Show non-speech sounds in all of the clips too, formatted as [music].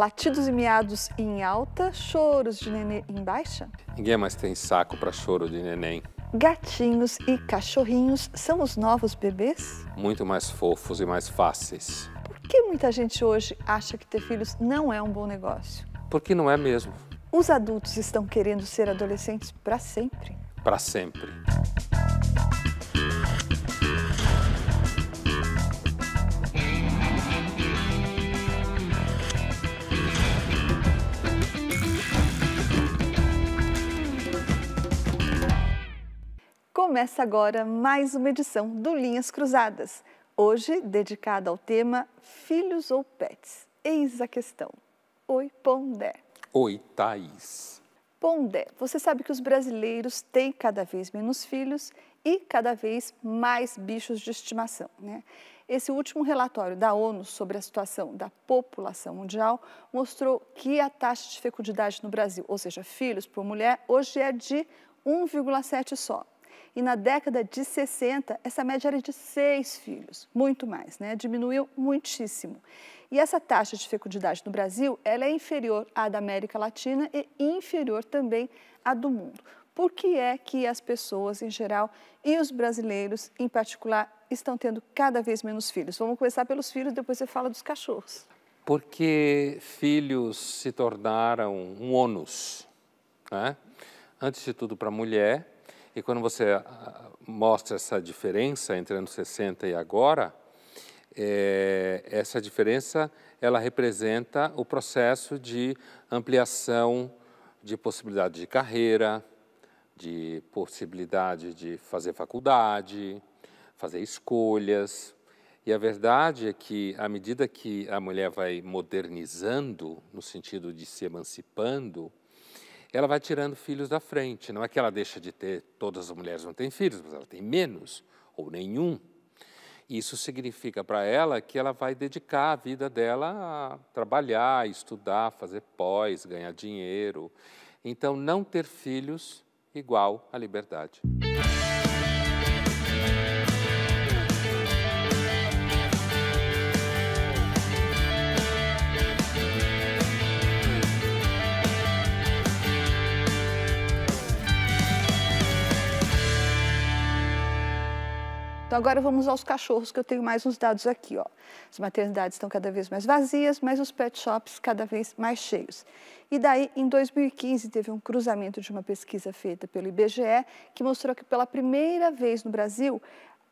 Latidos e miados em alta, choros de nenê em baixa? Ninguém mais tem saco para choro de neném. Gatinhos e cachorrinhos são os novos bebês? Muito mais fofos e mais fáceis. Por que muita gente hoje acha que ter filhos não é um bom negócio? Porque não é mesmo. Os adultos estão querendo ser adolescentes para sempre? Para sempre. Começa agora mais uma edição do Linhas Cruzadas, hoje dedicada ao tema Filhos ou Pets. Eis a questão. Oi, Pondé. Oi, Thaís. Pondé, você sabe que os brasileiros têm cada vez menos filhos e cada vez mais bichos de estimação, né? Esse último relatório da ONU sobre a situação da população mundial mostrou que a taxa de fecundidade no Brasil, ou seja, filhos por mulher, hoje é de 1,7 só. E na década de 60, essa média era de seis filhos, muito mais, né? Diminuiu muitíssimo. E essa taxa de fecundidade no Brasil, ela é inferior à da América Latina e inferior também à do mundo. Por que é que as pessoas em geral e os brasileiros em particular estão tendo cada vez menos filhos? Vamos começar pelos filhos, depois você fala dos cachorros. Porque filhos se tornaram um ônus, né? Antes de tudo para a mulher, e quando você ah, mostra essa diferença entre anos 60 e agora, é, essa diferença ela representa o processo de ampliação de possibilidade de carreira, de possibilidade de fazer faculdade, fazer escolhas. E a verdade é que, à medida que a mulher vai modernizando, no sentido de se emancipando, ela vai tirando filhos da frente. Não é que ela deixa de ter, todas as mulheres não têm filhos, mas ela tem menos ou nenhum. Isso significa para ela que ela vai dedicar a vida dela a trabalhar, estudar, fazer pós, ganhar dinheiro. Então, não ter filhos igual a liberdade. Então agora vamos aos cachorros, que eu tenho mais uns dados aqui. Ó. As maternidades estão cada vez mais vazias, mas os pet shops cada vez mais cheios. E daí, em 2015, teve um cruzamento de uma pesquisa feita pelo IBGE, que mostrou que pela primeira vez no Brasil,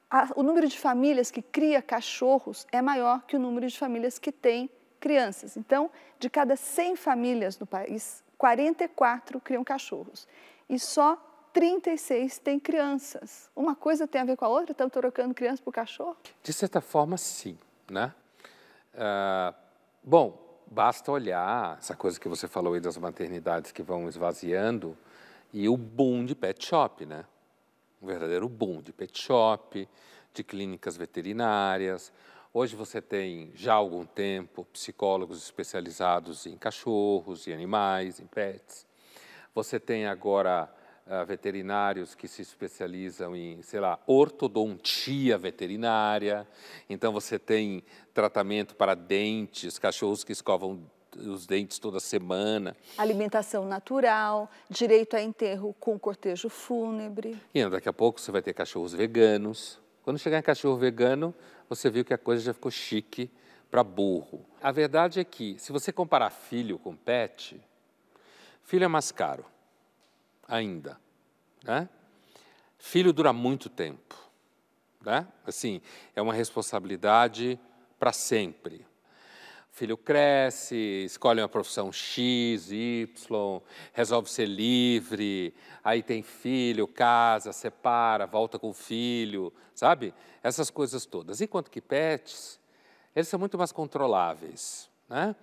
a, o número de famílias que cria cachorros é maior que o número de famílias que têm crianças. Então, de cada 100 famílias no país, 44 criam cachorros. E só 36 têm crianças. Uma coisa tem a ver com a outra? Estão trocando criança por cachorro? De certa forma, sim. Né? Uh, bom, basta olhar essa coisa que você falou aí das maternidades que vão esvaziando e o boom de pet shop, né? Um verdadeiro boom de pet shop, de clínicas veterinárias. Hoje você tem, já há algum tempo, psicólogos especializados em cachorros, em animais, em pets. Você tem agora uh, veterinários que se especializam em, sei lá, ortodontia veterinária. Então você tem tratamento para dentes, cachorros que escovam os dentes toda semana. Alimentação natural, direito a enterro com cortejo fúnebre. E daqui a pouco você vai ter cachorros veganos. Quando chegar em cachorro vegano, você viu que a coisa já ficou chique para burro. A verdade é que, se você comparar filho com pet, filho é mais caro ainda. Né? Filho dura muito tempo. Né? Assim, é uma responsabilidade para sempre. Filho cresce, escolhe uma profissão X, Y, resolve ser livre, aí tem filho, casa, separa, volta com o filho, sabe? Essas coisas todas. Enquanto que pets, eles são muito mais controláveis. Né?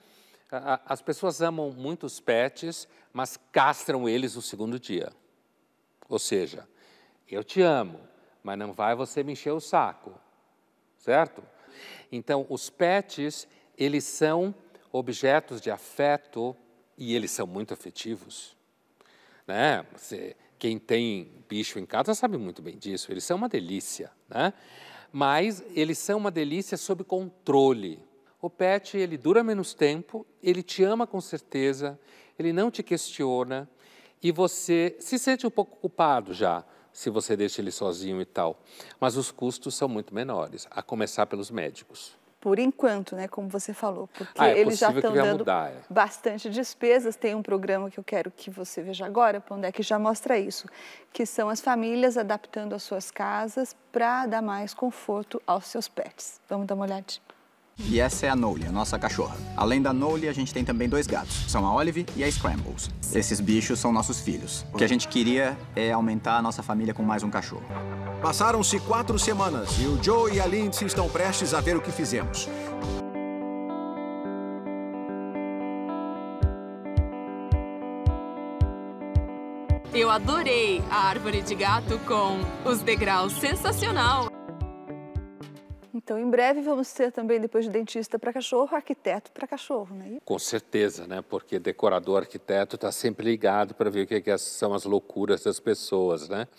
As pessoas amam muito os pets, mas castram eles no segundo dia. Ou seja, eu te amo, mas não vai você me encher o saco, certo? Então, os pets, eles são objetos de afeto e eles são muito afetivos. Né? Você, quem tem bicho em casa sabe muito bem disso, eles são uma delícia, né? mas eles são uma delícia sob controle. O pet, ele dura menos tempo, ele te ama com certeza, ele não te questiona e você se sente um pouco culpado já se você deixa ele sozinho e tal. Mas os custos são muito menores, a começar pelos médicos. Por enquanto, né, como você falou, porque ah, é eles já estão dando mudar, é. bastante despesas. Tem um programa que eu quero que você veja agora, Pondé, que já mostra isso, que são as famílias adaptando as suas casas para dar mais conforto aos seus pets. Vamos dar uma olhadinha. E essa é a Noli, a nossa cachorra. Além da Noli, a gente tem também dois gatos. São a Olive e a Scrambles. Esses bichos são nossos filhos. O que a gente queria é aumentar a nossa família com mais um cachorro. Passaram-se quatro semanas e o Joe e a Lindsay estão prestes a ver o que fizemos. Eu adorei a árvore de gato com os degraus sensacional. Então, em breve vamos ter também, depois de dentista para cachorro, arquiteto para cachorro, né? Com certeza, né? Porque decorador, arquiteto está sempre ligado para ver o que, que, são as loucuras das pessoas, né?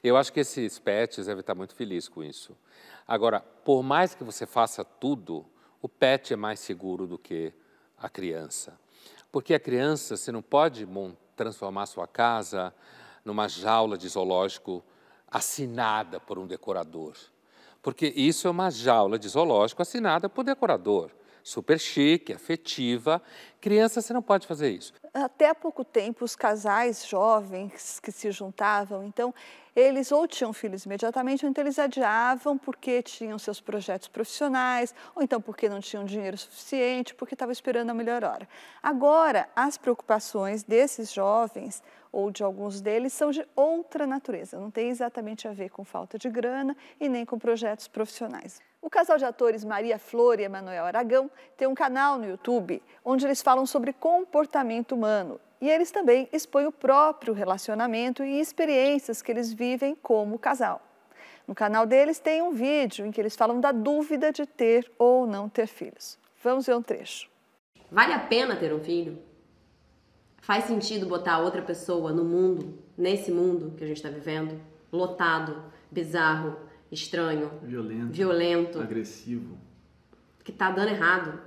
Eu acho que esses pets devem estar muito felizes com isso. Agora, por mais que você faça tudo, o pet é mais seguro do que a criança. Porque a criança, você não pode transformar sua casa numa jaula de zoológico assinada por um decorador porque isso é uma jaula de zoológico assinada por decorador. Super chique, afetiva. Criança, você não pode fazer isso. Até há pouco tempo, os casais jovens que se juntavam, então, eles ou tinham filhos imediatamente, ou então eles adiavam porque tinham seus projetos profissionais, ou então porque não tinham dinheiro suficiente, porque estavam esperando a melhor hora. Agora, as preocupações desses jovens ou de alguns deles são de outra natureza, não tem exatamente a ver com falta de grana e nem com projetos profissionais. O casal de atores Maria Flor e Emanuel Aragão tem um canal no YouTube onde eles falam sobre comportamento humano e eles também expõem o próprio relacionamento e experiências que eles vivem como casal. No canal deles tem um vídeo em que eles falam da dúvida de ter ou não ter filhos. Vamos ver um trecho. Vale a pena ter um filho? Faz sentido botar outra pessoa no mundo, nesse mundo que a gente está vivendo, lotado, bizarro, estranho, violento, violento, agressivo, que tá dando errado.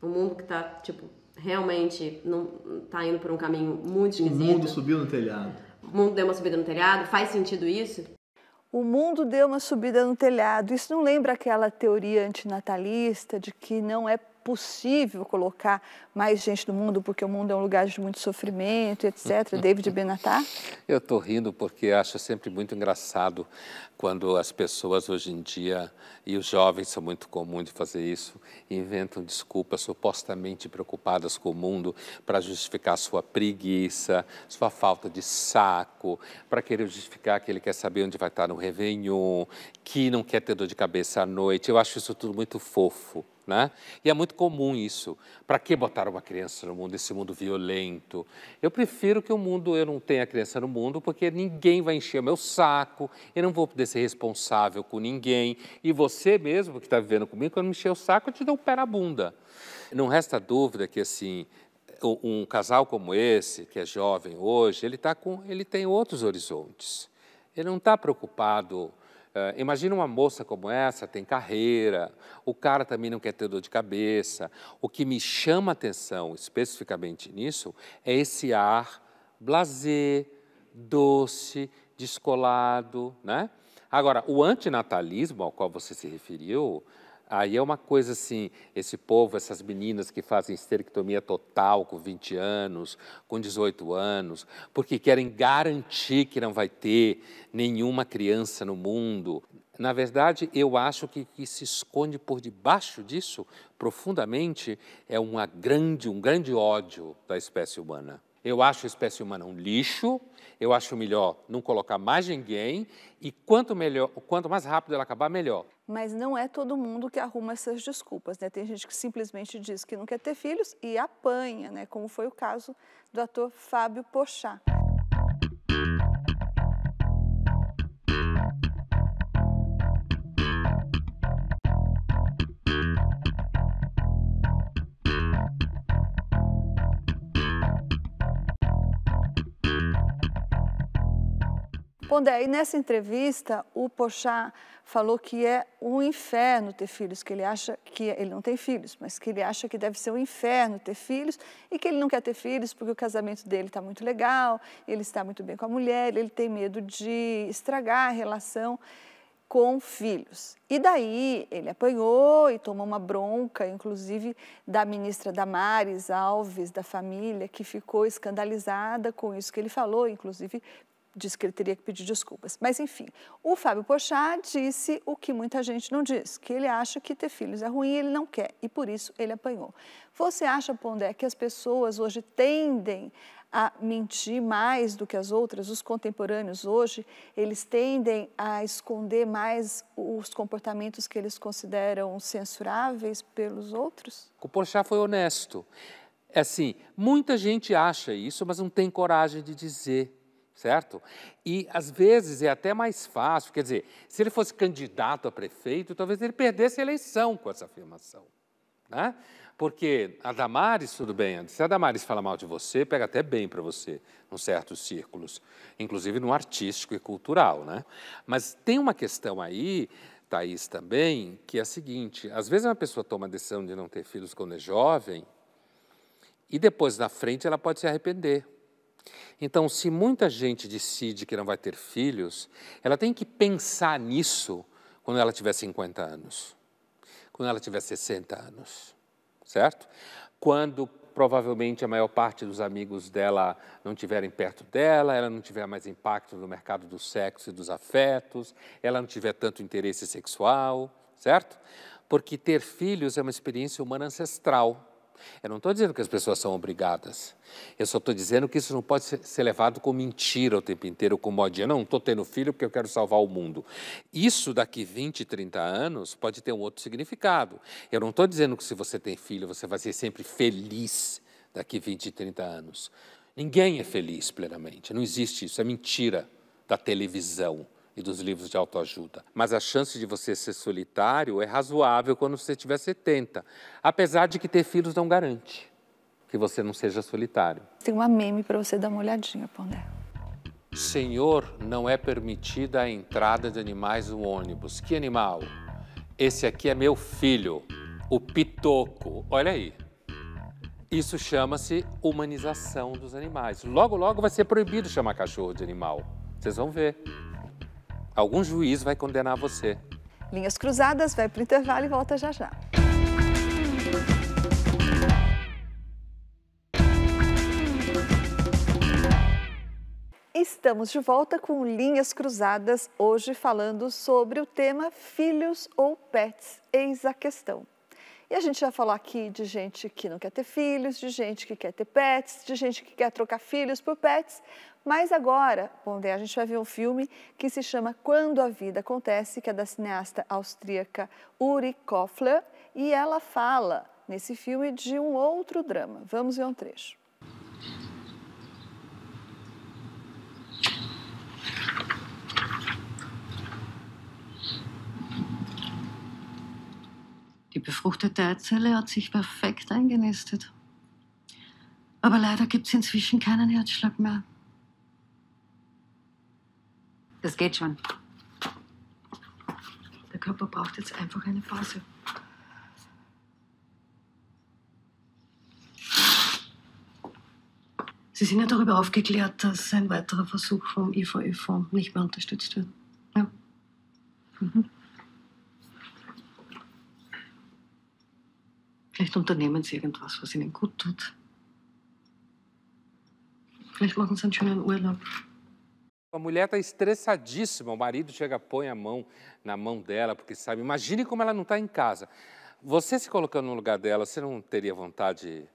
Um mundo que tá, tipo, realmente não tá indo por um caminho muito esquisito. O mundo subiu no telhado. O mundo deu uma subida no telhado. Faz sentido isso? O mundo deu uma subida no telhado. Isso não lembra aquela teoria antinatalista de que não é possível colocar mais gente no mundo porque o mundo é um lugar de muito sofrimento, etc. [laughs] David Benatar? Eu estou rindo porque acho sempre muito engraçado quando as pessoas hoje em dia, e os jovens são muito comuns de fazer isso, inventam desculpas supostamente preocupadas com o mundo para justificar sua preguiça, sua falta de saco, para querer justificar que ele quer saber onde vai estar no Réveillon, que não quer ter dor de cabeça à noite. Eu acho isso tudo muito fofo. Né? E é muito comum isso. Para que botar uma criança no mundo, esse mundo violento? Eu prefiro que o mundo, eu não tenha criança no mundo, porque ninguém vai encher o meu saco, eu não vou poder ser responsável com ninguém. E você mesmo que está vivendo comigo, quando me encher o saco, eu te dou o pé na bunda. Não resta dúvida que, assim, um casal como esse, que é jovem hoje, ele, tá com, ele tem outros horizontes. Ele não está preocupado Uh, imagina uma moça como essa, tem carreira, o cara também não quer ter dor de cabeça. O que me chama atenção especificamente nisso é esse ar blazer, doce, descolado, né? Agora, o antinatalismo ao qual você se referiu, Aí é uma coisa assim, esse povo, essas meninas que fazem esterectomia total com 20 anos, com 18 anos, porque querem garantir que não vai ter nenhuma criança no mundo. Na verdade, eu acho que, que se esconde por debaixo disso, profundamente, é uma grande, um grande ódio da espécie humana. Eu acho a espécie humana um lixo, eu acho melhor não colocar mais ninguém e quanto melhor, quanto mais rápido ela acabar, melhor. Mas não é todo mundo que arruma essas desculpas, né? Tem gente que simplesmente diz que não quer ter filhos e apanha, né? Como foi o caso do ator Fábio Pochá. Pondé, e nessa entrevista, o Pochá falou que é um inferno ter filhos, que ele acha que ele não tem filhos, mas que ele acha que deve ser um inferno ter filhos e que ele não quer ter filhos porque o casamento dele está muito legal, ele está muito bem com a mulher, ele tem medo de estragar a relação com filhos. E daí ele apanhou e tomou uma bronca, inclusive da ministra Damares Alves, da família, que ficou escandalizada com isso que ele falou, inclusive disse que ele teria que pedir desculpas. Mas, enfim, o Fábio Pochá disse o que muita gente não diz, que ele acha que ter filhos é ruim e ele não quer, e por isso ele apanhou. Você acha, Pondé, que as pessoas hoje tendem a mentir mais do que as outras, os contemporâneos hoje, eles tendem a esconder mais os comportamentos que eles consideram censuráveis pelos outros? O Porchat foi honesto. É assim, muita gente acha isso, mas não tem coragem de dizer certo? E às vezes é até mais fácil, quer dizer, se ele fosse candidato a prefeito, talvez ele perdesse a eleição com essa afirmação, né? Porque a Damares, tudo bem, se a Damares fala mal de você, pega até bem para você, em certos círculos, inclusive no artístico e cultural, né? Mas tem uma questão aí, Thaís, também, que é a seguinte, às vezes uma pessoa toma a decisão de não ter filhos quando é jovem, e depois, na frente, ela pode se arrepender. Então, se muita gente decide que não vai ter filhos, ela tem que pensar nisso quando ela tiver 50 anos, quando ela tiver 60 anos, certo? Quando provavelmente a maior parte dos amigos dela não estiverem perto dela, ela não tiver mais impacto no mercado do sexo e dos afetos, ela não tiver tanto interesse sexual, certo? Porque ter filhos é uma experiência humana ancestral. Eu não estou dizendo que as pessoas são obrigadas. Eu só estou dizendo que isso não pode ser levado como mentira o tempo inteiro, como modinha. Não, estou tendo filho porque eu quero salvar o mundo. Isso daqui 20, 30 anos pode ter um outro significado. Eu não estou dizendo que se você tem filho você vai ser sempre feliz daqui 20, 30 anos. Ninguém é feliz plenamente. Não existe isso. É mentira da televisão e dos livros de autoajuda. Mas a chance de você ser solitário é razoável quando você tiver 70, apesar de que ter filhos não garante que você não seja solitário. Tem uma meme para você dar uma olhadinha, Pondé. Senhor, não é permitida a entrada de animais no ônibus. Que animal? Esse aqui é meu filho, o Pitoco. Olha aí. Isso chama-se humanização dos animais. Logo, logo vai ser proibido chamar cachorro de animal. Vocês vão ver. Algum juiz vai condenar você. Linhas Cruzadas vai para o intervalo e volta já já. Estamos de volta com Linhas Cruzadas, hoje falando sobre o tema filhos ou pets. Eis a questão. E a gente já falou aqui de gente que não quer ter filhos, de gente que quer ter pets, de gente que quer trocar filhos por pets, mas agora, bom, a gente vai ver um filme que se chama Quando a Vida Acontece, que é da cineasta austríaca Uri Kofler, e ela fala nesse filme de um outro drama. Vamos ver um trecho. Die befruchtete Eizelle hat sich perfekt eingenistet. Aber leider gibt es inzwischen keinen Herzschlag mehr. Das geht schon. Der Körper braucht jetzt einfach eine Pause. Sie sind ja darüber aufgeklärt, dass ein weiterer Versuch vom IVÖ-Fonds nicht mehr unterstützt wird. Ja. Mhm. Vielleicht unternehmen Sie irgendwas, was Ihnen gut tut. Vielleicht machen Sie einen schönen Urlaub. A mulher está estressadíssima, o marido chega, põe a mão na mão dela, porque sabe, imagine como ela não está em casa. Você se colocando no lugar dela, você não teria vontade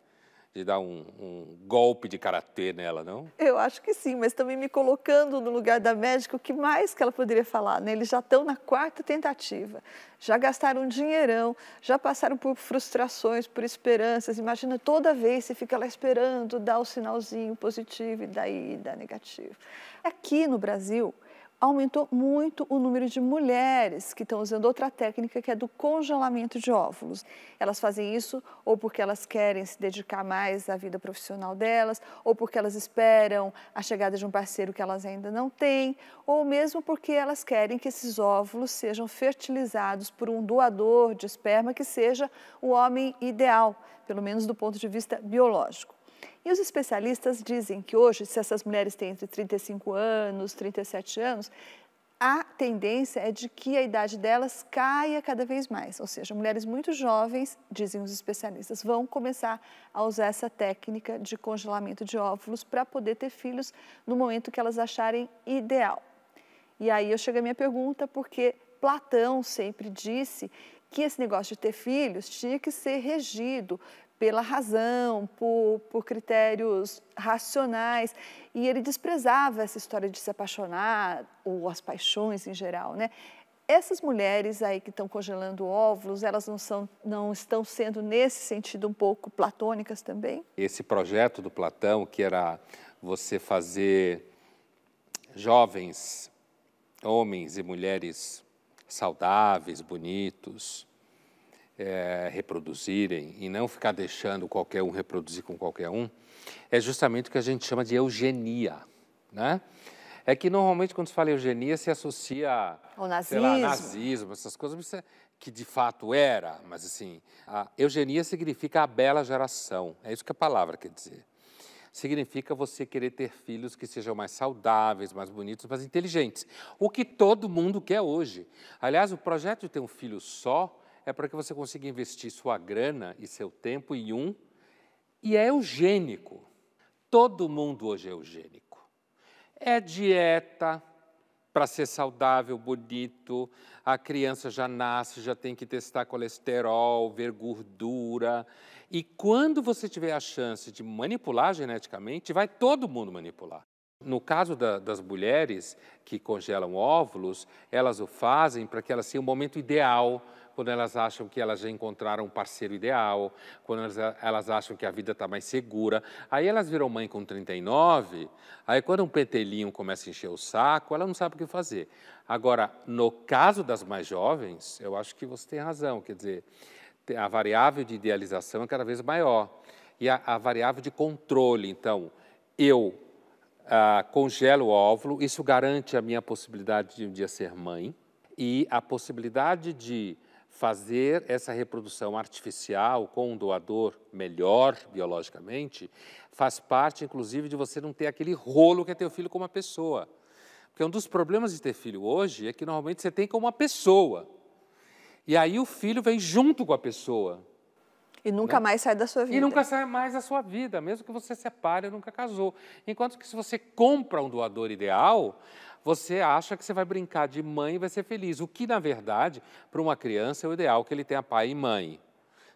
de dar um, um, golpe de karatê nela, não? Eu acho que sim, mas também me colocando no lugar da médica, o que mais que ela poderia falar? Né? Eles já estão na quarta tentativa, já gastaram um dinheirão, já passaram por frustrações, por esperanças. Imagina toda vez você fica lá esperando dar o sinalzinho positivo e daí dá negativo. Aqui no Brasil, aumentou muito o número de mulheres que estão usando outra técnica que é do congelamento de óvulos. Elas fazem isso ou porque elas querem se dedicar mais à vida profissional delas, ou porque elas esperam a chegada de um parceiro que elas ainda não têm, ou mesmo porque elas querem que esses óvulos sejam fertilizados por um doador de esperma que seja o homem ideal, pelo menos do ponto de vista biológico. E os especialistas dizem que hoje, se essas mulheres têm entre 35 anos, 37 anos, a tendência é de que a idade delas caia cada vez mais. Ou seja, mulheres muito jovens, dizem os especialistas, vão começar a usar essa técnica de congelamento de óvulos para poder ter filhos no momento que elas acharem ideal. E aí eu chego à minha pergunta, porque Platão sempre disse que esse negócio de ter filhos tinha que ser regido pela razão, por, por critérios racionais. E ele desprezava essa história de se apaixonar, ou as paixões em geral, né? Essas mulheres aí que estão congelando óvulos, elas não, são, não estão sendo, nesse sentido, um pouco platônicas também? Esse projeto do Platão, que era você fazer jovens, homens e mulheres saudáveis, bonitos, é, reproduzirem e não ficar deixando qualquer um reproduzir com qualquer um, é justamente o que a gente chama de eugenia. Né? É que normalmente quando se fala eugenia se associa ao nazismo, lá, nazismo essas coisas, é, que de fato era, mas assim, a eugenia significa a bela geração, é isso que a palavra quer dizer. Significa você querer ter filhos que sejam mais saudáveis, mais bonitos, mais inteligentes. O que todo mundo quer hoje. Aliás, o projeto de ter um filho só é para que você consiga investir sua grana e seu tempo em um, e é eugênico. Todo mundo hoje é eugênico. É dieta para ser saudável, bonito, a criança já nasce, já tem que testar colesterol, ver gordura. E quando você tiver a chance de manipular geneticamente, vai todo mundo manipular. No caso da, das mulheres que congelam óvulos, elas o fazem para que elas tenham o momento ideal quando elas acham que elas já encontraram um parceiro ideal, quando elas, elas acham que a vida está mais segura. Aí elas viram mãe com 39, aí quando um petelinho começa a encher o saco, ela não sabe o que fazer. Agora, no caso das mais jovens, eu acho que você tem razão, quer dizer, a variável de idealização é cada vez maior. E a, a variável de controle, então, eu ah, congelo o óvulo, isso garante a minha possibilidade de um dia ser mãe e a possibilidade de fazer essa reprodução artificial com um doador melhor biologicamente, faz parte, inclusive, de você não ter aquele rolo que é ter o filho com uma pessoa. Porque um dos problemas de ter filho hoje é que normalmente você tem com uma pessoa. E aí o filho vem junto com a pessoa. E nunca né? mais sai da sua vida. E nunca sai mais da sua vida, mesmo que você separe, nunca casou. Enquanto que se você compra um doador ideal, você acha que você vai brincar de mãe e vai ser feliz. O que, na verdade, para uma criança é o ideal que ele tenha pai e mãe.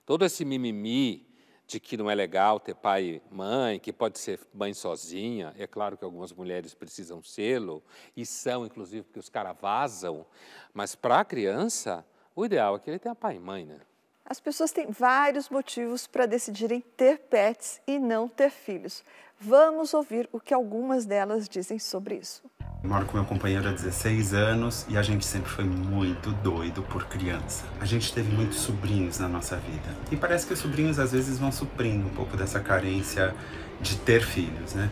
Todo esse mimimi de que não é legal ter pai e mãe, que pode ser mãe sozinha, é claro que algumas mulheres precisam sê-lo, e são, inclusive, porque os caras vazam, mas para a criança, o ideal é que ele tenha pai e mãe, né? As pessoas têm vários motivos para decidirem ter pets e não ter filhos. Vamos ouvir o que algumas delas dizem sobre isso. Moro com meu companheiro há 16 anos e a gente sempre foi muito doido por criança. A gente teve muitos sobrinhos na nossa vida. E parece que os sobrinhos às vezes vão suprindo um pouco dessa carência de ter filhos, né?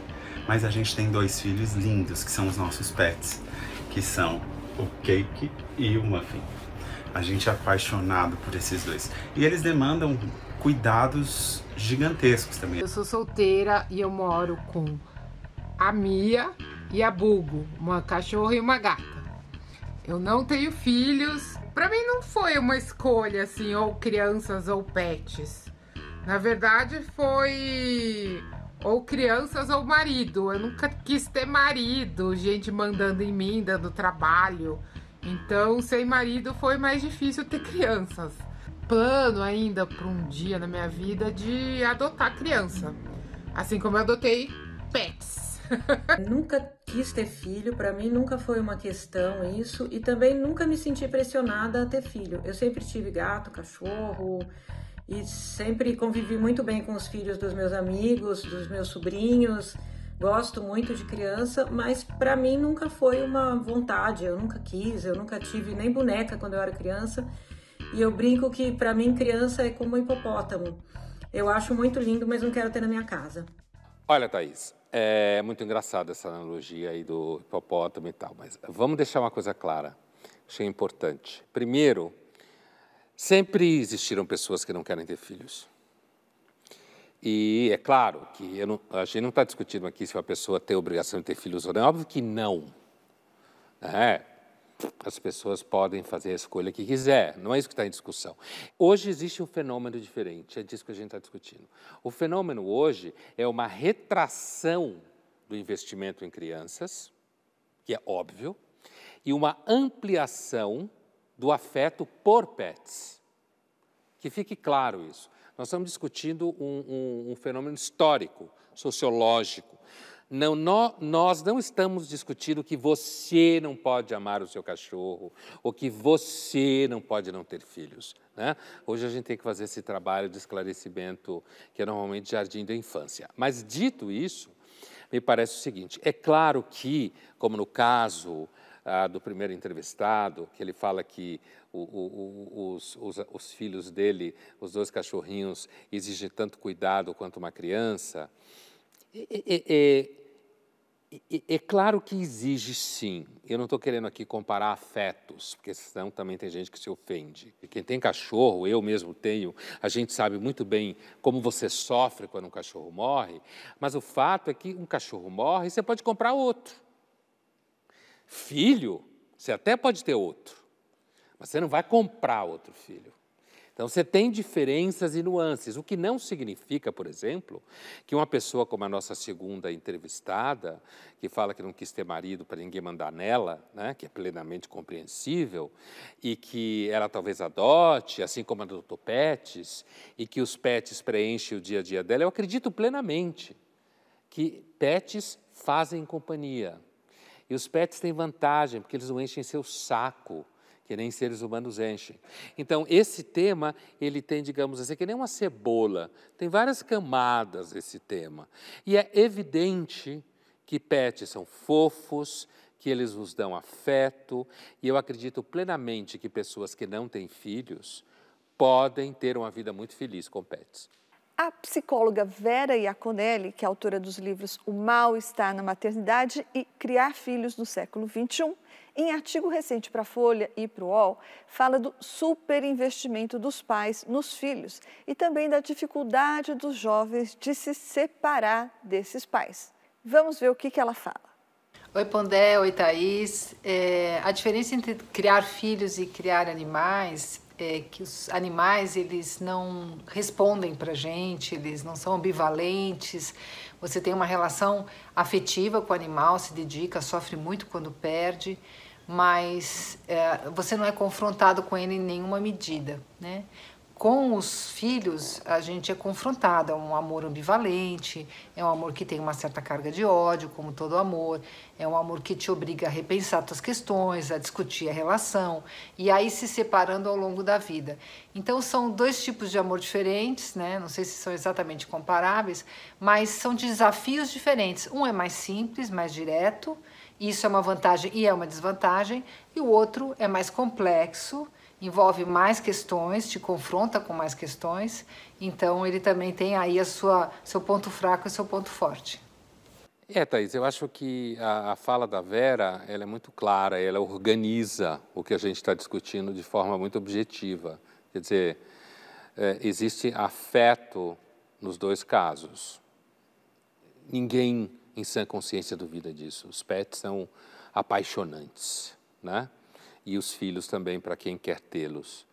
Mas a gente tem dois filhos lindos que são os nossos pets, que são o Cake e o Muffin. A gente é apaixonado por esses dois. E eles demandam cuidados gigantescos também. Eu sou solteira e eu moro com a Mia e a Bugo, uma cachorra e uma gata. Eu não tenho filhos. Para mim não foi uma escolha assim, ou crianças ou pets. Na verdade foi ou crianças ou marido. Eu nunca quis ter marido, gente mandando em mim, dando trabalho. Então, sem marido foi mais difícil ter crianças. Plano ainda para um dia na minha vida de adotar criança. Assim como eu adotei pets. [laughs] nunca quis ter filho, para mim nunca foi uma questão isso e também nunca me senti pressionada a ter filho. Eu sempre tive gato, cachorro e sempre convivi muito bem com os filhos dos meus amigos, dos meus sobrinhos Gosto muito de criança, mas para mim nunca foi uma vontade. Eu nunca quis, eu nunca tive nem boneca quando eu era criança. E eu brinco que para mim criança é como um hipopótamo. Eu acho muito lindo, mas não quero ter na minha casa. Olha, Thaís, é muito engraçada essa analogia aí do hipopótamo e tal, mas vamos deixar uma coisa clara. Achei importante. Primeiro, sempre existiram pessoas que não querem ter filhos. E é claro que não, a gente não está discutindo aqui se uma pessoa tem obrigação de ter filhos ou não. É óbvio que não. É, as pessoas podem fazer a escolha que quiser, não é isso que está em discussão. Hoje existe um fenômeno diferente, é disso que a gente está discutindo. O fenômeno hoje é uma retração do investimento em crianças, que é óbvio, e uma ampliação do afeto por pets. Que fique claro isso. Nós estamos discutindo um, um, um fenômeno histórico, sociológico. Não, nós, não estamos discutindo que você não pode amar o seu cachorro ou que você não pode não ter filhos. Né? Hoje a gente tem que fazer esse trabalho de esclarecimento que é normalmente jardim da infância. Mas dito isso, me parece o seguinte: é claro que, como no caso ah, do primeiro entrevistado, que ele fala que o, o, os, os, os, filhos dele, os dois cachorrinhos, exigem tanto cuidado quanto uma criança. É, é, é, é claro que exige sim. Eu não estou querendo aqui comparar afetos, porque senão também tem gente que se ofende. E quem tem cachorro, eu mesmo tenho, a gente sabe muito bem como você sofre quando um cachorro morre, mas o fato é que um cachorro morre e você pode comprar outro. Filho, você até pode ter outro, mas você não vai comprar outro filho. Então você tem diferenças e nuances, o que não significa, por exemplo, que uma pessoa como a nossa segunda entrevistada, que fala que não quis ter marido para ninguém mandar nela, né, que é plenamente compreensível, e que ela talvez adote, assim como adotou pets, e que os pets preenchem o dia a dia dela, eu acredito plenamente que pets fazem companhia. E os pets têm vantagem, porque eles não enchem seu saco, que nem seres humanos enchem. Então, esse tema, ele tem, digamos assim, que nem uma cebola, tem várias camadas esse tema. E é evidente que pets são fofos, que eles nos dão afeto, e eu acredito plenamente que pessoas que não têm filhos podem ter uma vida muito feliz com pets. A psicóloga Vera Iaconelli, que é autora dos livros O Mal Está na Maternidade e Criar Filhos no Século XXI, em artigo recente para a Folha e para o UOL, fala do superinvestimento dos pais nos filhos e também da dificuldade dos jovens de se separar desses pais. Vamos ver o que, que ela fala. Oi, Pondé, oi, Thaís. É, a diferença entre criar filhos e criar animais é, que os animais eles não respondem para gente, eles não são ambivalentes. Você tem uma relação afetiva com o animal, se dedica, sofre muito quando perde, mas é, você não é confrontado com ele em nenhuma medida, né? com os filhos, a gente é confrontado, é um amor ambivalente, é um amor que tem uma certa carga de ódio, como todo amor, é um amor que te obriga a repensar suas questões, a discutir a relação e aí se separando ao longo da vida. Então são dois tipos de amor diferentes, né? Não sei se são exatamente comparáveis, mas são desafios diferentes. Um é mais simples, mais direto, isso é uma vantagem e é uma desvantagem, e o outro é mais complexo envolve mais questões, te confronta com mais questões, então ele também tem aí a sua, seu ponto fraco e seu ponto forte. É, Thaís, eu acho que a, a fala da Vera ela é muito clara, ela organiza o que a gente está discutindo de forma muito objetiva. Quer dizer, é, existe afeto nos dois casos. Ninguém em sã consciência duvida disso. Os pets são apaixonantes, né? e os filhos também para quem quer tê-los.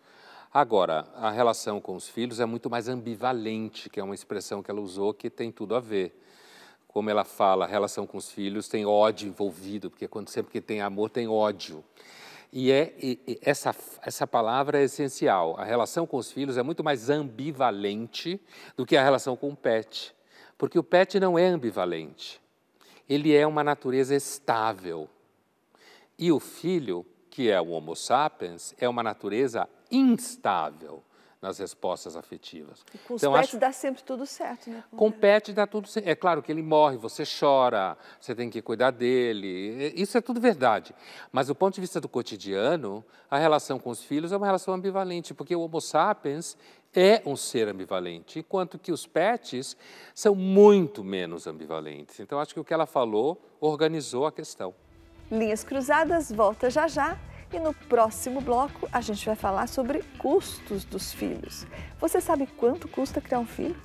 Agora, a relação com os filhos é muito mais ambivalente, que é uma expressão que ela usou que tem tudo a ver. Como ela fala, a relação com os filhos tem ódio envolvido, porque quando sempre que tem amor tem ódio. E, é, e essa, essa palavra é essencial. A relação com os filhos é muito mais ambivalente do que a relação com o pet. Porque o pet não é ambivalente. Ele é uma natureza estável. E o filho que é o Homo sapiens, é uma natureza instável. nas respostas afetivas. E com os então, pets acho... dá sempre tudo certo, né? Com o pet dá tudo certo. É claro que ele morre, você chora, você tem que cuidar dele. Isso é tudo verdade. Mas do ponto de vista do cotidiano, a relação com os filhos é uma relação ambivalente, porque o Homo sapiens é um ser ambivalente, enquanto que os pets são muito menos ambivalentes. Então, acho que o que ela falou organizou a questão. Linhas Cruzadas volta já já e no próximo bloco a gente vai falar sobre custos dos filhos. Você sabe quanto custa criar um filho?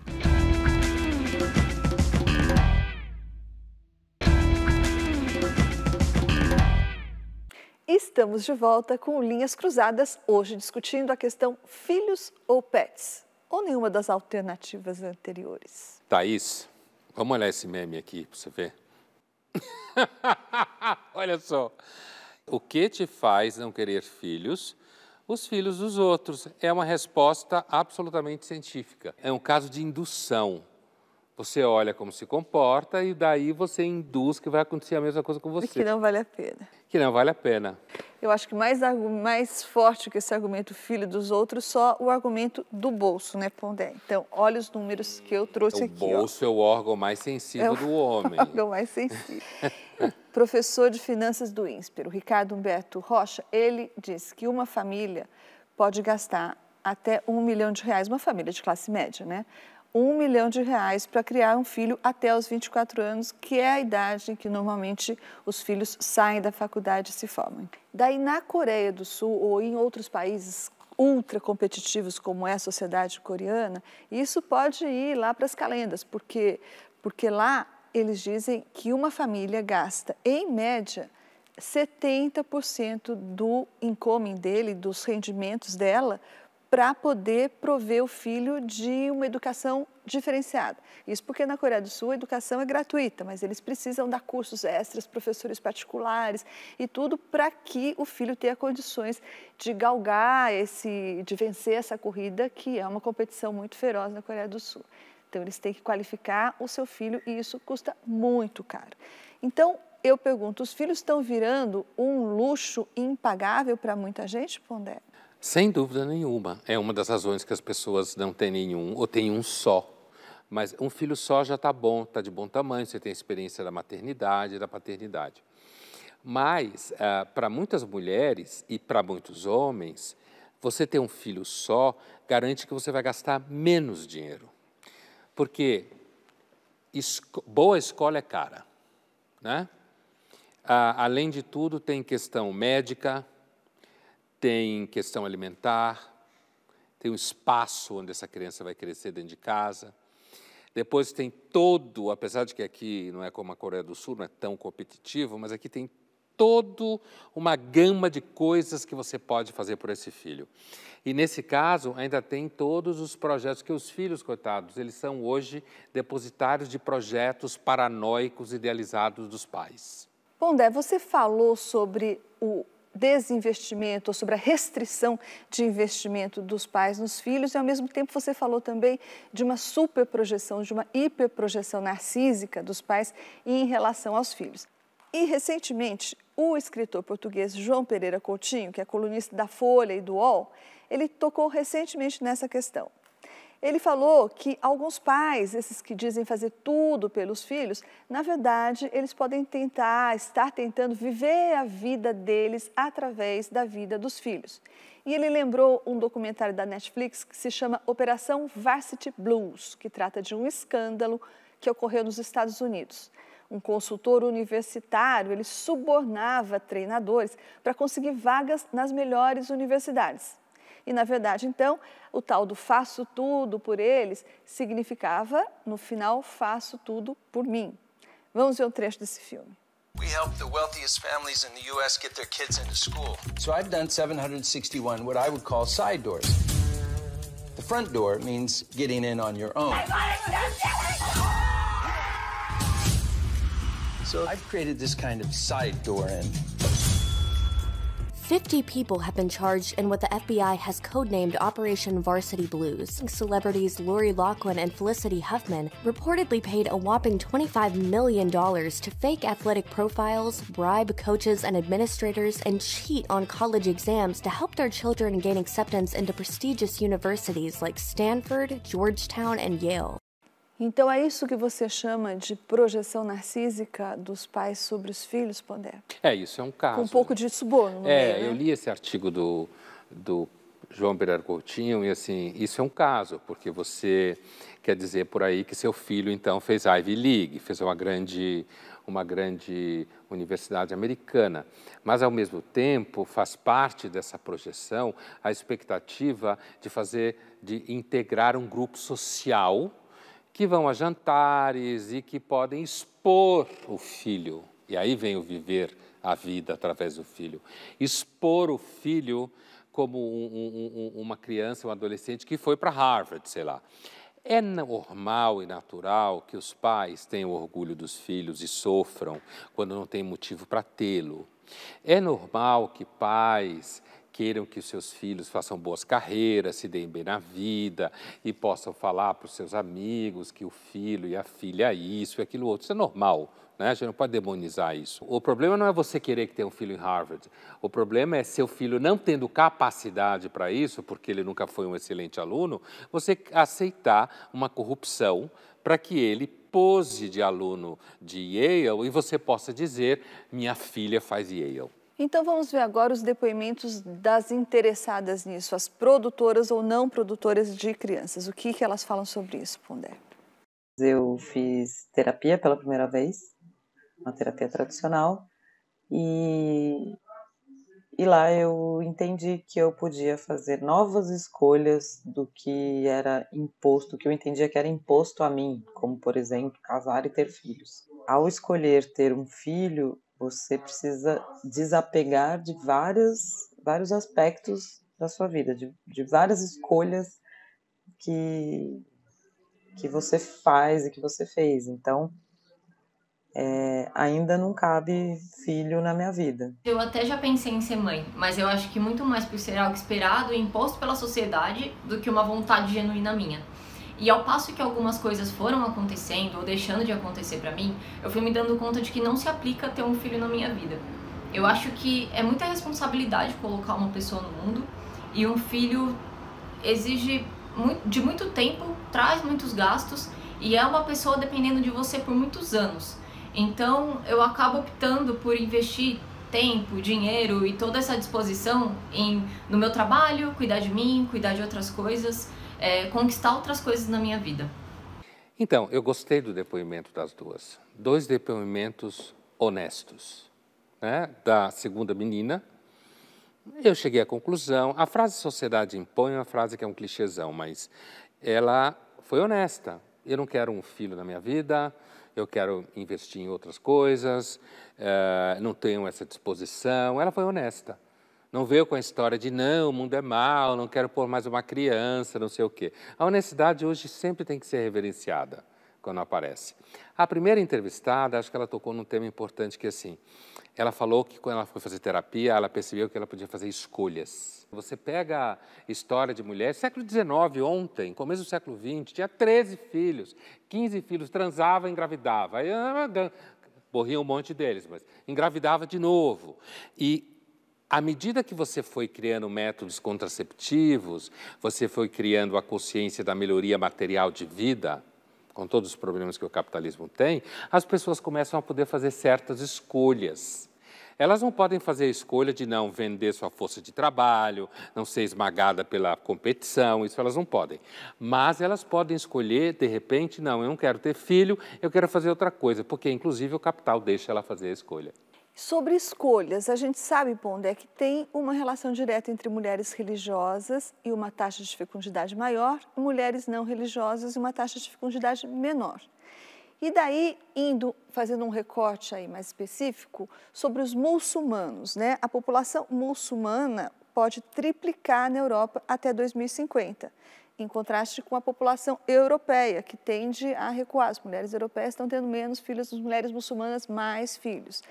Estamos de volta com Linhas Cruzadas, hoje discutindo a questão filhos ou pets, ou nenhuma das alternativas anteriores. Thaís, vamos olhar esse meme aqui para você ver. [laughs] Olha só. O que te faz não querer filhos? Os filhos dos outros. É uma resposta absolutamente científica. É um caso de indução. Você olha como se comporta e daí você induz que vai acontecer a mesma coisa com você. E que não vale a pena. Que não vale a pena. Eu acho que mais, mais forte que esse argumento filho dos outros, só o argumento do bolso, né, Pondé? Então, olha os números que eu trouxe o aqui. O bolso ó. é o órgão mais sensível é do homem. O [laughs] órgão mais sensível. [laughs] professor de finanças do INSPER, o Ricardo Humberto Rocha, ele diz que uma família pode gastar até um milhão de reais, uma família de classe média, né? Um milhão de reais para criar um filho até os 24 anos, que é a idade em que normalmente os filhos saem da faculdade e se formam. Daí, na Coreia do Sul ou em outros países ultra competitivos como é a sociedade coreana, isso pode ir lá para as calendas, porque, porque lá eles dizem que uma família gasta, em média, 70% do income dele, dos rendimentos dela, para poder prover o filho de uma educação diferenciada. Isso porque na Coreia do Sul a educação é gratuita, mas eles precisam dar cursos extras, professores particulares e tudo para que o filho tenha condições de galgar esse, de vencer essa corrida que é uma competição muito feroz na Coreia do Sul. Então, eles têm que qualificar o seu filho e isso custa muito caro. Então, eu pergunto, os filhos estão virando um luxo impagável para muita gente, Pondé? Sem dúvida nenhuma. É uma das razões que as pessoas não têm nenhum ou têm um só. Mas um filho só já está bom, está de bom tamanho, você tem experiência da maternidade, da paternidade. Mas, ah, para muitas mulheres e para muitos homens, você ter um filho só garante que você vai gastar menos dinheiro. Porque esco boa escola é cara, né? Ah, além de tudo, tem questão médica, tem questão alimentar, tem o espaço onde essa criança vai crescer dentro de casa. Depois tem todo, apesar de que aqui não é como a Coreia do Sul, não é tão competitivo, mas aqui tem todo uma gama de coisas que você pode fazer por esse filho. E nesse caso, ainda tem todos os projetos que os filhos, coitados, eles são hoje depositários de projetos paranoicos idealizados dos pais. Pondé, você falou sobre o desinvestimento, ou sobre a restrição de investimento dos pais nos filhos, e ao mesmo tempo você falou também de uma superprojeção, de uma hiperprojeção narcísica dos pais em relação aos filhos. E recentemente, o escritor português João Pereira Coutinho, que é colunista da Folha e do UOL, ele tocou recentemente nessa questão. Ele falou que alguns pais, esses que dizem fazer tudo pelos filhos, na verdade, eles podem tentar, estar tentando viver a vida deles através da vida dos filhos. E ele lembrou um documentário da Netflix que se chama Operação Varsity Blues, que trata de um escândalo que ocorreu nos Estados Unidos. Um consultor universitário, ele subornava treinadores para conseguir vagas nas melhores universidades. E, na verdade, então, o tal do faço tudo por eles significava, no final, faço tudo por mim. Vamos ver um trecho desse filme. We help the wealthiest families in the U.S. get their kids into school. So I've done 761 what I would call side doors. The front door means getting in on your own. So I've created this kind of side door in. 50 people have been charged in what the FBI has codenamed Operation Varsity Blues. Celebrities Lori Loughlin and Felicity Huffman reportedly paid a whopping $25 million to fake athletic profiles, bribe coaches and administrators, and cheat on college exams to help their children gain acceptance into prestigious universities like Stanford, Georgetown, and Yale. Então é isso que você chama de projeção narcísica dos pais sobre os filhos, Pondé? É, isso é um caso. Com um pouco de suborno no É, meio, né? eu li esse artigo do, do João Pereira Coutinho e assim, isso é um caso, porque você quer dizer por aí que seu filho então fez Ivy League, fez uma grande uma grande universidade americana, mas ao mesmo tempo faz parte dessa projeção a expectativa de fazer de integrar um grupo social que vão a jantares e que podem expor o filho. E aí vem o viver a vida através do filho. Expor o filho como um, um, uma criança, um adolescente que foi para Harvard, sei lá. É normal e natural que os pais tenham orgulho dos filhos e sofram quando não tem motivo para tê-lo. É normal que pais queiram que os seus filhos façam boas carreiras, se deem bem na vida e possam falar para os seus amigos que o filho e a filha é isso e aquilo outro. Isso é normal, né? A gente não pode demonizar isso. O problema não é você querer que tenha um filho em Harvard. O problema é seu filho não tendo capacidade para isso, porque ele nunca foi um excelente aluno, você aceitar uma corrupção para que ele pose de aluno de Yale e você possa dizer: minha filha faz Yale. Então vamos ver agora os depoimentos das interessadas nisso, as produtoras ou não produtoras de crianças. O que, que elas falam sobre isso, Pondé? Eu fiz terapia pela primeira vez, uma terapia tradicional, e, e lá eu entendi que eu podia fazer novas escolhas do que era imposto, que eu entendia que era imposto a mim, como por exemplo casar e ter filhos. Ao escolher ter um filho, você precisa desapegar de várias, vários aspectos da sua vida, de, de várias escolhas que, que você faz e que você fez. Então, é, ainda não cabe filho na minha vida. Eu até já pensei em ser mãe, mas eu acho que muito mais por ser algo esperado e imposto pela sociedade do que uma vontade genuína minha. E ao passo que algumas coisas foram acontecendo ou deixando de acontecer para mim, eu fui me dando conta de que não se aplica ter um filho na minha vida. Eu acho que é muita responsabilidade colocar uma pessoa no mundo e um filho exige de muito tempo, traz muitos gastos e é uma pessoa dependendo de você por muitos anos. Então eu acabo optando por investir tempo, dinheiro e toda essa disposição em no meu trabalho, cuidar de mim, cuidar de outras coisas é, conquistar outras coisas na minha vida. Então, eu gostei do depoimento das duas. Dois depoimentos honestos. Né? Da segunda menina, eu cheguei à conclusão. A frase sociedade impõe é uma frase que é um clichêzão, mas ela foi honesta. Eu não quero um filho na minha vida, eu quero investir em outras coisas, uh, não tenho essa disposição. Ela foi honesta. Não veio com a história de não, o mundo é mau, não quero pôr mais uma criança, não sei o quê. A honestidade hoje sempre tem que ser reverenciada quando aparece. A primeira entrevistada, acho que ela tocou num tema importante que assim, ela falou que quando ela foi fazer terapia, ela percebeu que ela podia fazer escolhas. Você pega a história de mulheres, século XIX, ontem, começo do século XX, tinha 13 filhos, 15 filhos, transava, engravidava. Ah, morria um monte deles, mas engravidava de novo. E à medida que você foi criando métodos contraceptivos, você foi criando a consciência da melhoria material de vida, com todos os problemas que o capitalismo tem, as pessoas começam a poder fazer certas escolhas. Elas não podem fazer a escolha de não vender sua força de trabalho, não ser esmagada pela competição, isso elas não podem. Mas elas podem escolher, de repente, não, eu não quero ter filho, eu quero fazer outra coisa, porque inclusive o capital deixa ela fazer a escolha. Sobre escolhas, a gente sabe, Pondé, que tem uma relação direta entre mulheres religiosas e uma taxa de fecundidade maior, e mulheres não religiosas e uma taxa de fecundidade menor. E daí, indo, fazendo um recorte aí mais específico, sobre os muçulmanos, né? A população muçulmana pode triplicar na Europa até 2050. em contraste com a população europeia, que tende a recuar. As mulheres europeias estão tendo menos filhos, as mulheres muçulmanas mais filhos.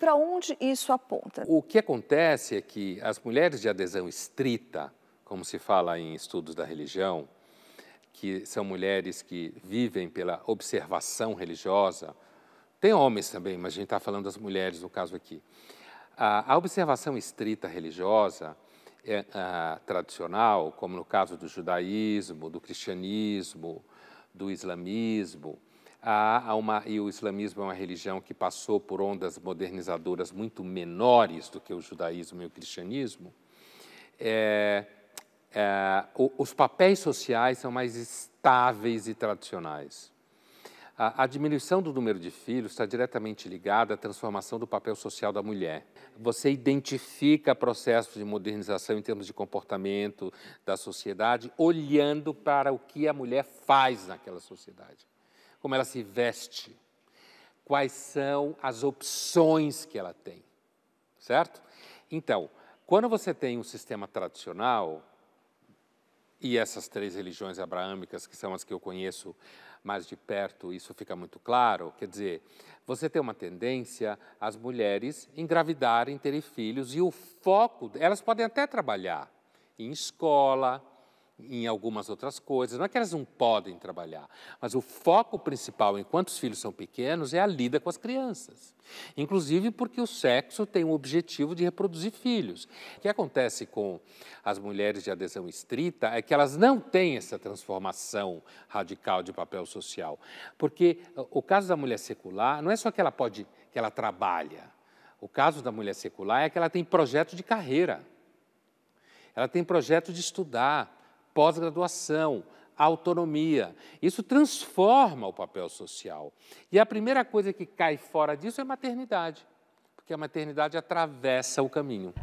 Para onde isso aponta? O que acontece é que as mulheres de adesão estrita, como se fala em estudos da religião, que são mulheres que vivem pela observação religiosa, tem homens também, mas a gente está falando das mulheres no caso aqui. A, a observação estrita religiosa é, a, tradicional, como no caso do judaísmo, do cristianismo, do islamismo, há uma, e o islamismo é uma religião que passou por ondas modernizadoras muito menores do que o judaísmo e o cristianismo, é, é, os papéis sociais são mais estáveis e tradicionais. A, a diminuição do número de filhos está diretamente ligada à transformação do papel social da mulher. Você identifica processos de modernização em termos de comportamento da sociedade, olhando para o que a mulher faz naquela sociedade, como ela se veste, quais são as opções que ela tem, certo? Então, quando você tem um sistema tradicional, e essas três religiões abraâmicas, que são as que eu conheço mais de perto, isso fica muito claro. Quer dizer, você tem uma tendência as mulheres engravidarem, terem filhos, e o foco, elas podem até trabalhar em escola, em algumas outras coisas. Não é que elas não podem trabalhar, mas o foco principal, enquanto os filhos são pequenos, é a lida com as crianças. Inclusive porque o sexo tem o objetivo de reproduzir filhos. O que acontece com as mulheres de adesão estrita é que elas não têm essa transformação radical de papel social. Porque o caso da mulher secular não é só que ela pode, que ela trabalha. O caso da mulher secular é que ela tem projeto de carreira. Ela tem projeto de estudar, pós-graduação, autonomia. Isso transforma o papel social. E a primeira coisa que cai fora disso é a maternidade, porque a maternidade atravessa o caminho.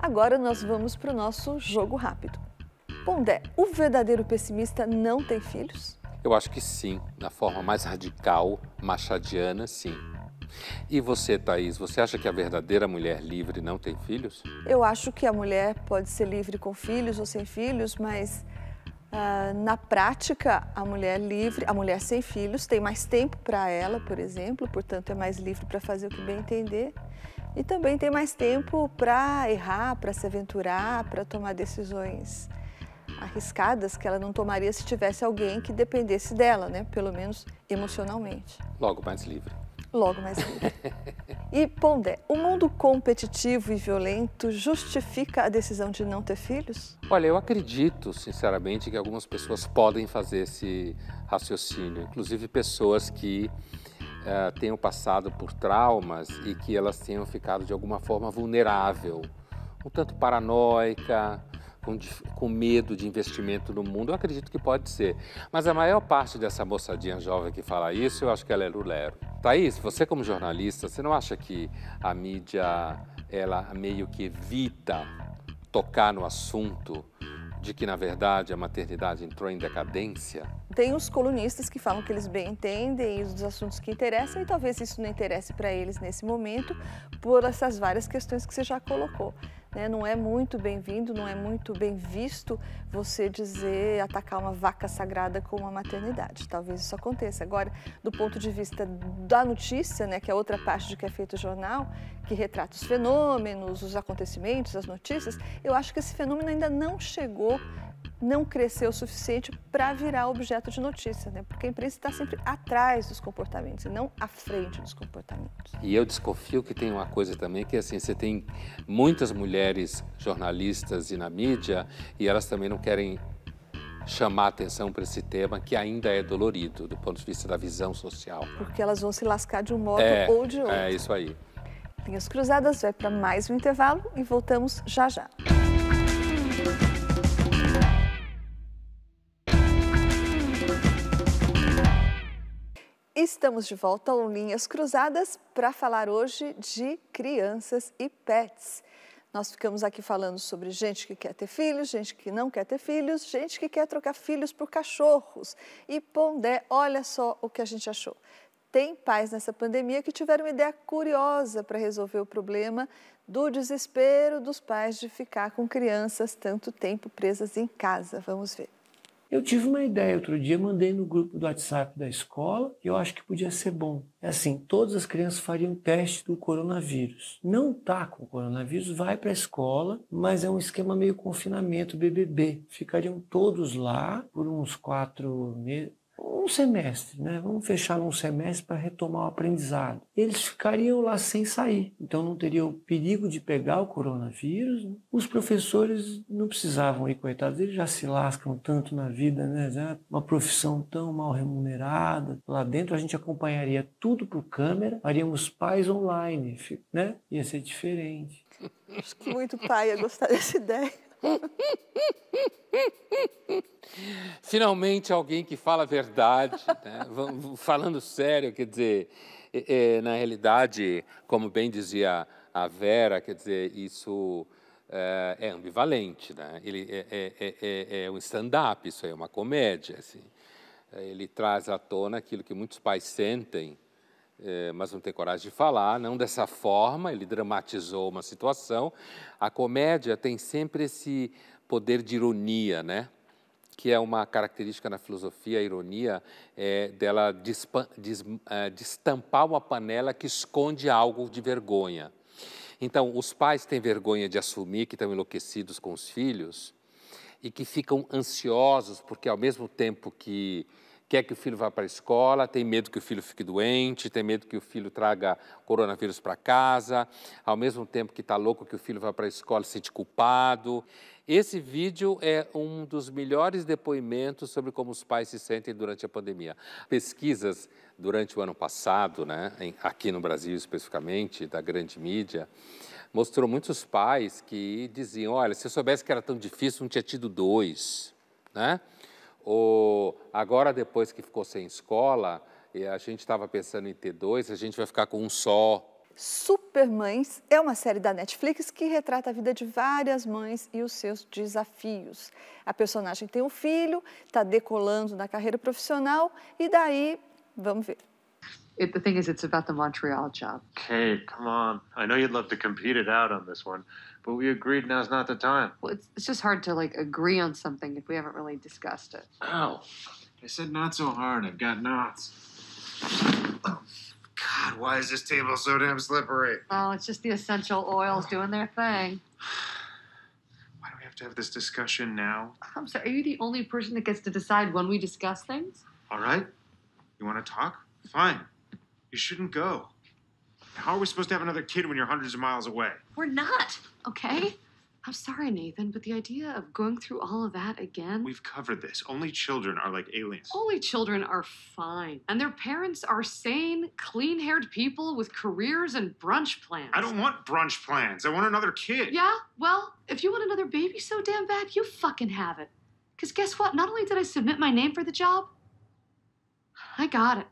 Agora nós vamos para o nosso jogo rápido. Pondé, o verdadeiro pessimista não tem filhos? Eu acho que sim, na forma mais radical, machadiana, sim. E você, Thaís, você acha que a verdadeira mulher livre não tem filhos? Eu acho que a mulher pode ser livre com filhos ou sem filhos, mas Uh, na prática, a mulher livre, a mulher sem filhos, tem mais tempo para ela, por exemplo, portanto é mais livre para fazer o que bem entender. E também tem mais tempo para errar, para se aventurar, para tomar decisões arriscadas que ela não tomaria se tivesse alguém que dependesse dela, né? pelo menos emocionalmente. Logo mais livre logo mais livre. E Pondé, o mundo competitivo e violento justifica a decisão de não ter filhos? Olha, eu acredito, sinceramente, que algumas pessoas podem fazer esse raciocínio, inclusive pessoas que uh, tenham passado por traumas e que elas tenham ficado de alguma forma vulnerável, um tanto paranoica, com, com, medo de investimento no mundo, eu acredito que pode ser. Mas a maior parte dessa moçadinha jovem que fala isso, eu acho que ela é lulero. Thaís, você como jornalista, você não acha que a mídia, ela meio que evita tocar no assunto de que, na verdade, a maternidade entrou em decadência? Tem os colunistas que falam que eles bem entendem os assuntos que interessam e talvez isso não interesse para eles nesse momento por essas várias questões que você já colocou. Né? Não é muito bem-vindo, não é muito bem visto você dizer, atacar uma vaca sagrada como a maternidade. Talvez isso aconteça. Agora, do ponto de vista da notícia, né, que é outra parte de que é feito o jornal, que retrata os fenômenos, os acontecimentos, as notícias, eu acho que esse fenômeno ainda não chegou não cresceu o suficiente para virar objeto de notícia, né? porque a imprensa está sempre atrás dos comportamentos e não à frente dos comportamentos. E eu desconfio que tem uma coisa também que assim, você tem muitas mulheres jornalistas e na mídia e elas também não querem chamar atenção para esse tema que ainda é dolorido do ponto de vista da visão social. Porque elas vão se lascar de um modo é, ou de outro. É isso aí. Linhas Cruzadas vai para mais um intervalo e voltamos já já. Estamos de volta ao Linhas Cruzadas para falar hoje de crianças e pets. Nós ficamos aqui falando sobre gente que quer ter filhos, gente que não quer ter filhos, gente que quer trocar filhos por cachorros. E Pondé, olha só o que a gente achou. Tem pais nessa pandemia que tiveram uma ideia curiosa para resolver o problema do desespero dos pais de ficar com crianças tanto tempo presas em casa. Vamos ver. Eu tive uma ideia outro dia, mandei no grupo do WhatsApp da escola, e eu acho que podia ser bom. É assim, todas as crianças fariam teste do coronavírus. Não tá com coronavírus, vai para a escola, mas é um esquema meio confinamento, BBB. Ficariam todos lá por uns quatro meses, um semestre, né? Vamos fechar um semestre para retomar o aprendizado. Eles ficariam lá sem sair, então não teriam perigo de pegar o coronavírus. Né? Os professores não precisavam ir, coitados, eles já se lascam tanto na vida, né? Já uma profissão tão mal remunerada. Lá dentro a gente acompanharia tudo por câmera, faríamos pais online, né? Ia ser diferente. Acho que muito pai ia gostar dessa ideia. [laughs] Finalmente alguém que fala a verdade, né? falando sério, quer dizer, é, na realidade, como bem dizia a Vera, quer dizer, isso é, é ambivalente, né? Ele é, é, é, é um stand-up, isso é uma comédia, assim. Ele traz à tona aquilo que muitos pais sentem, mas não tem coragem de falar, não dessa forma, ele dramatizou uma situação. A comédia tem sempre esse poder de ironia, né? que é uma característica na filosofia, a ironia, é dela é, destampar uma panela que esconde algo de vergonha. Então, os pais têm vergonha de assumir que estão enlouquecidos com os filhos e que ficam ansiosos, porque ao mesmo tempo que quer que o filho vá para a escola, tem medo que o filho fique doente, tem medo que o filho traga coronavírus para casa, ao mesmo tempo que está louco que o filho vá para a escola, se sente culpado. Esse vídeo é um dos melhores depoimentos sobre como os pais se sentem durante a pandemia. Pesquisas durante o ano passado, né, aqui no Brasil especificamente, da grande mídia, mostrou muitos pais que diziam: olha, se eu soubesse que era tão difícil, não tinha tido dois. Né? Ou agora, depois que ficou sem escola, a gente estava pensando em ter dois, a gente vai ficar com um só. Supermães é uma série da Netflix que retrata a vida de várias mães e os seus desafios. A personagem tem um filho, está decolando na carreira profissional e daí, vamos ver. It, the thing is, it's about the Montreal job. Kate, come on. I know you'd love to compete it out on this one, but we agreed now's not the time. Well, it's, it's just hard to like agree on something if we haven't really discussed it. Ow. I said not so hard. I've got knots. Oh [coughs] god, why is this table so damn slippery? Oh, it's just the essential oils doing their thing. [sighs] Why do we have to have this discussion now? I'm sorry, are you the only person that gets to decide when we discuss things? All right. You want to talk? Fine. You shouldn't go. How are we supposed to have another kid when you're hundreds of miles away? We're not, okay? I'm sorry, Nathan, but the idea of going through all of that again. We've covered this. Only children are like aliens. Only children are fine. And their parents are sane, clean haired people with careers and brunch plans. I don't want brunch plans. I want another kid. Yeah? Well, if you want another baby so damn bad, you fucking have it. Because guess what? Not only did I submit my name for the job, I got it.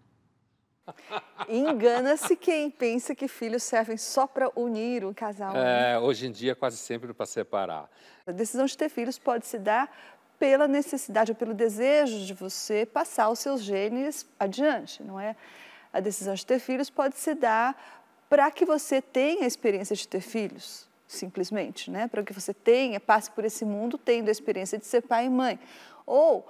Engana-se quem pensa que filhos servem só para unir o casal. Né? É, hoje em dia, quase sempre para separar. A decisão de ter filhos pode se dar pela necessidade ou pelo desejo de você passar os seus genes adiante, não é? A decisão de ter filhos pode se dar para que você tenha a experiência de ter filhos, simplesmente, né? Para que você tenha, passe por esse mundo tendo a experiência de ser pai e mãe. Ou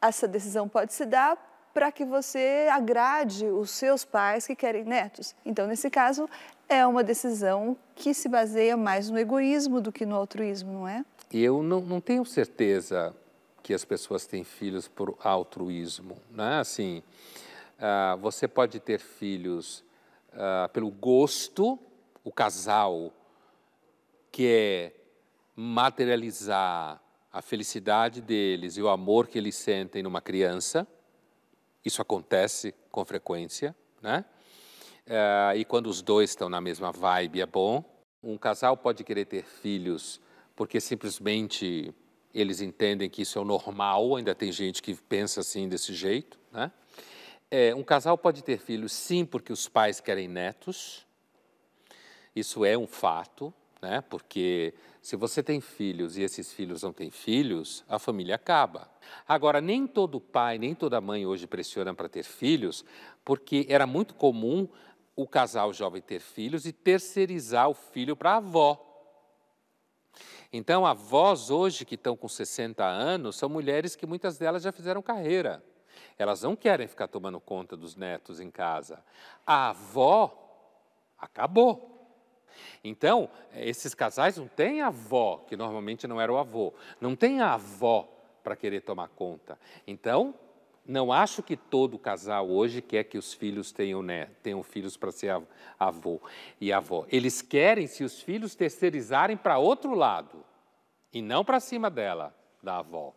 essa decisão pode se dar para que você agrade os seus pais que querem netos. Então, nesse caso, é uma decisão que se baseia mais no egoísmo do que no altruísmo, não é? Eu não, não tenho certeza que as pessoas têm filhos por altruísmo, né? Assim, uh, você pode ter filhos uh, pelo gosto, o casal quer materializar a felicidade deles e o amor que eles sentem numa criança, isso acontece com frequência, né? É, e quando os dois estão na mesma vibe é bom. Um casal pode querer ter filhos porque simplesmente eles entendem que isso é o normal, ainda tem gente que pensa assim desse jeito, né? É, um casal pode ter filhos sim porque os pais querem netos, isso é um fato, né? Porque se você tem filhos e esses filhos não têm filhos, a família acaba. Agora, nem todo pai, nem toda mãe hoje pressiona para ter filhos, porque era muito comum o casal jovem ter filhos e terceirizar o filho para a avó. Então, avós hoje que estão com 60 anos são mulheres que muitas delas já fizeram carreira. Elas não querem ficar tomando conta dos netos em casa. A avó acabou. Então, esses casais não têm avó, que normalmente não era o avô, não tem a avó para querer tomar conta. Então, não acho que todo casal hoje quer que os filhos tenham, né, tenham filhos para ser avô e avó. Eles querem se os filhos terceirizarem para outro lado e não para cima dela, da avó.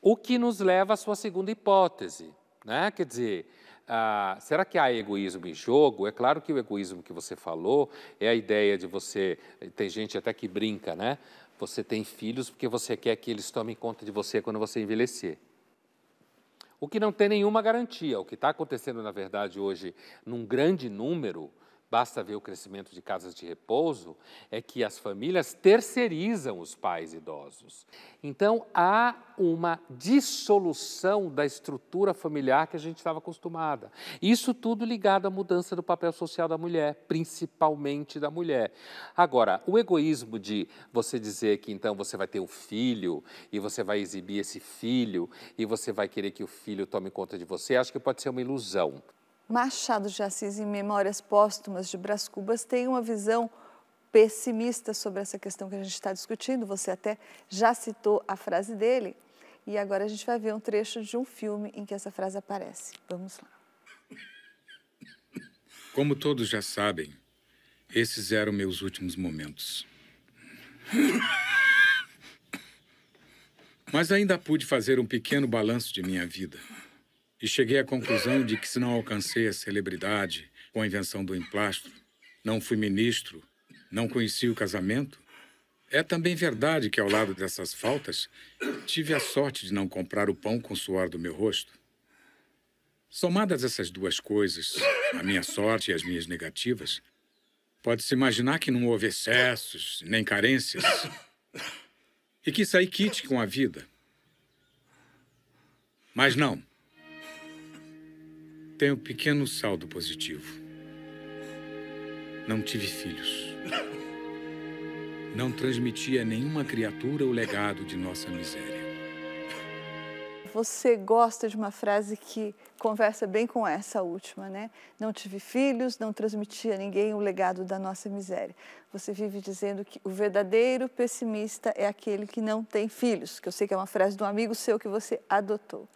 O que nos leva à sua segunda hipótese, né? Quer dizer, ah, será que há egoísmo em jogo? É claro que o egoísmo que você falou é a ideia de você. Tem gente até que brinca, né? Você tem filhos porque você quer que eles tomem conta de você quando você envelhecer. O que não tem nenhuma garantia. O que está acontecendo, na verdade, hoje, num grande número, basta ver o crescimento de casas de repouso, é que as famílias terceirizam os pais idosos. Então, há uma dissolução da estrutura familiar que a gente estava acostumada. Isso tudo ligado à mudança do papel social da mulher, principalmente da mulher. Agora, o egoísmo de você dizer que então você vai ter um filho e você vai exibir esse filho e você vai querer que o filho tome conta de você, acho que pode ser uma ilusão. Machado de Assis, em Memórias Póstumas de Brás Cubas, tem uma visão pessimista sobre essa questão que a gente está discutindo. Você até já citou a frase dele. E agora a gente vai ver um trecho de um filme em que essa frase aparece. Vamos lá. Como todos já sabem, esses eram meus últimos momentos. Mas ainda pude fazer um pequeno balanço de minha vida e cheguei à conclusão de que se não alcancei a celebridade com a invenção do emplastro, não fui ministro, não conheci o casamento, é também verdade que ao lado dessas faltas tive a sorte de não comprar o pão com o suor do meu rosto. Somadas essas duas coisas, a minha sorte e as minhas negativas, pode-se imaginar que não houve excessos nem carências e que saí quite com a vida. Mas não. Tenho um pequeno saldo positivo. Não tive filhos. Não transmiti a nenhuma criatura o legado de nossa miséria. Você gosta de uma frase que conversa bem com essa última, né? Não tive filhos, não transmiti a ninguém o legado da nossa miséria. Você vive dizendo que o verdadeiro pessimista é aquele que não tem filhos, que eu sei que é uma frase de um amigo seu que você adotou.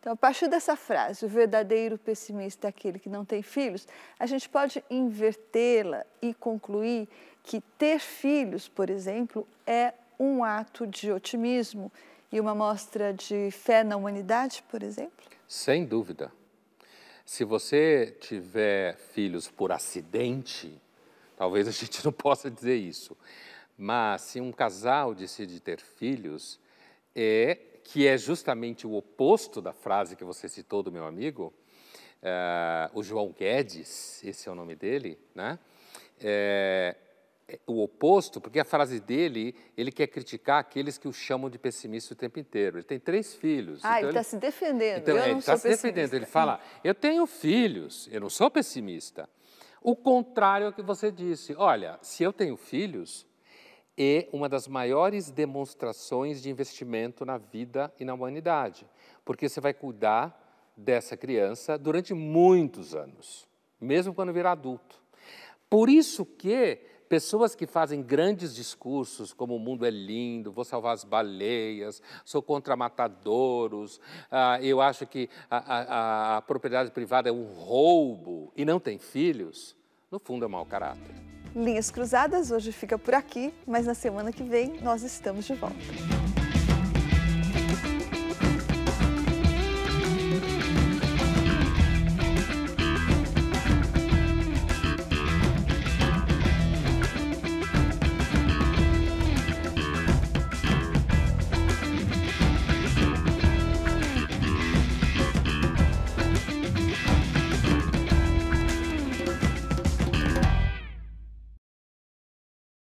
Então, a partir dessa frase, o verdadeiro pessimista é aquele que não tem filhos, a gente pode invertê-la e concluir que ter filhos, por exemplo, é um ato de otimismo e uma mostra de fé na humanidade, por exemplo? Sem dúvida. Se você tiver filhos por acidente, talvez a gente não [laughs] possa dizer isso, mas se um casal decide ter filhos, é que é justamente o oposto da frase que você citou do meu amigo, uh, o João Guedes, esse é o nome dele, né? É, é, o oposto, porque a frase dele, ele quer criticar aqueles que o chamam de pessimista o tempo inteiro. Ele tem três filhos. Ah, então ele está se defendendo. Então, eu ele está se defendendo. Ele fala: Eu tenho filhos, eu não sou pessimista. O contrário é o que você disse. Olha, se eu tenho filhos, é uma das maiores demonstrações de investimento na vida e na humanidade, porque você vai cuidar dessa criança durante muitos anos, mesmo quando virar adulto. Por isso que pessoas que fazem grandes discursos, como o mundo é lindo, vou salvar as baleias, sou contra matadouros, ah, eu acho que a, a, a propriedade privada é um roubo e não tem filhos, no fundo é mau caráter. Linhas Cruzadas hoje fica por aqui, mas na semana que vem nós estamos de volta.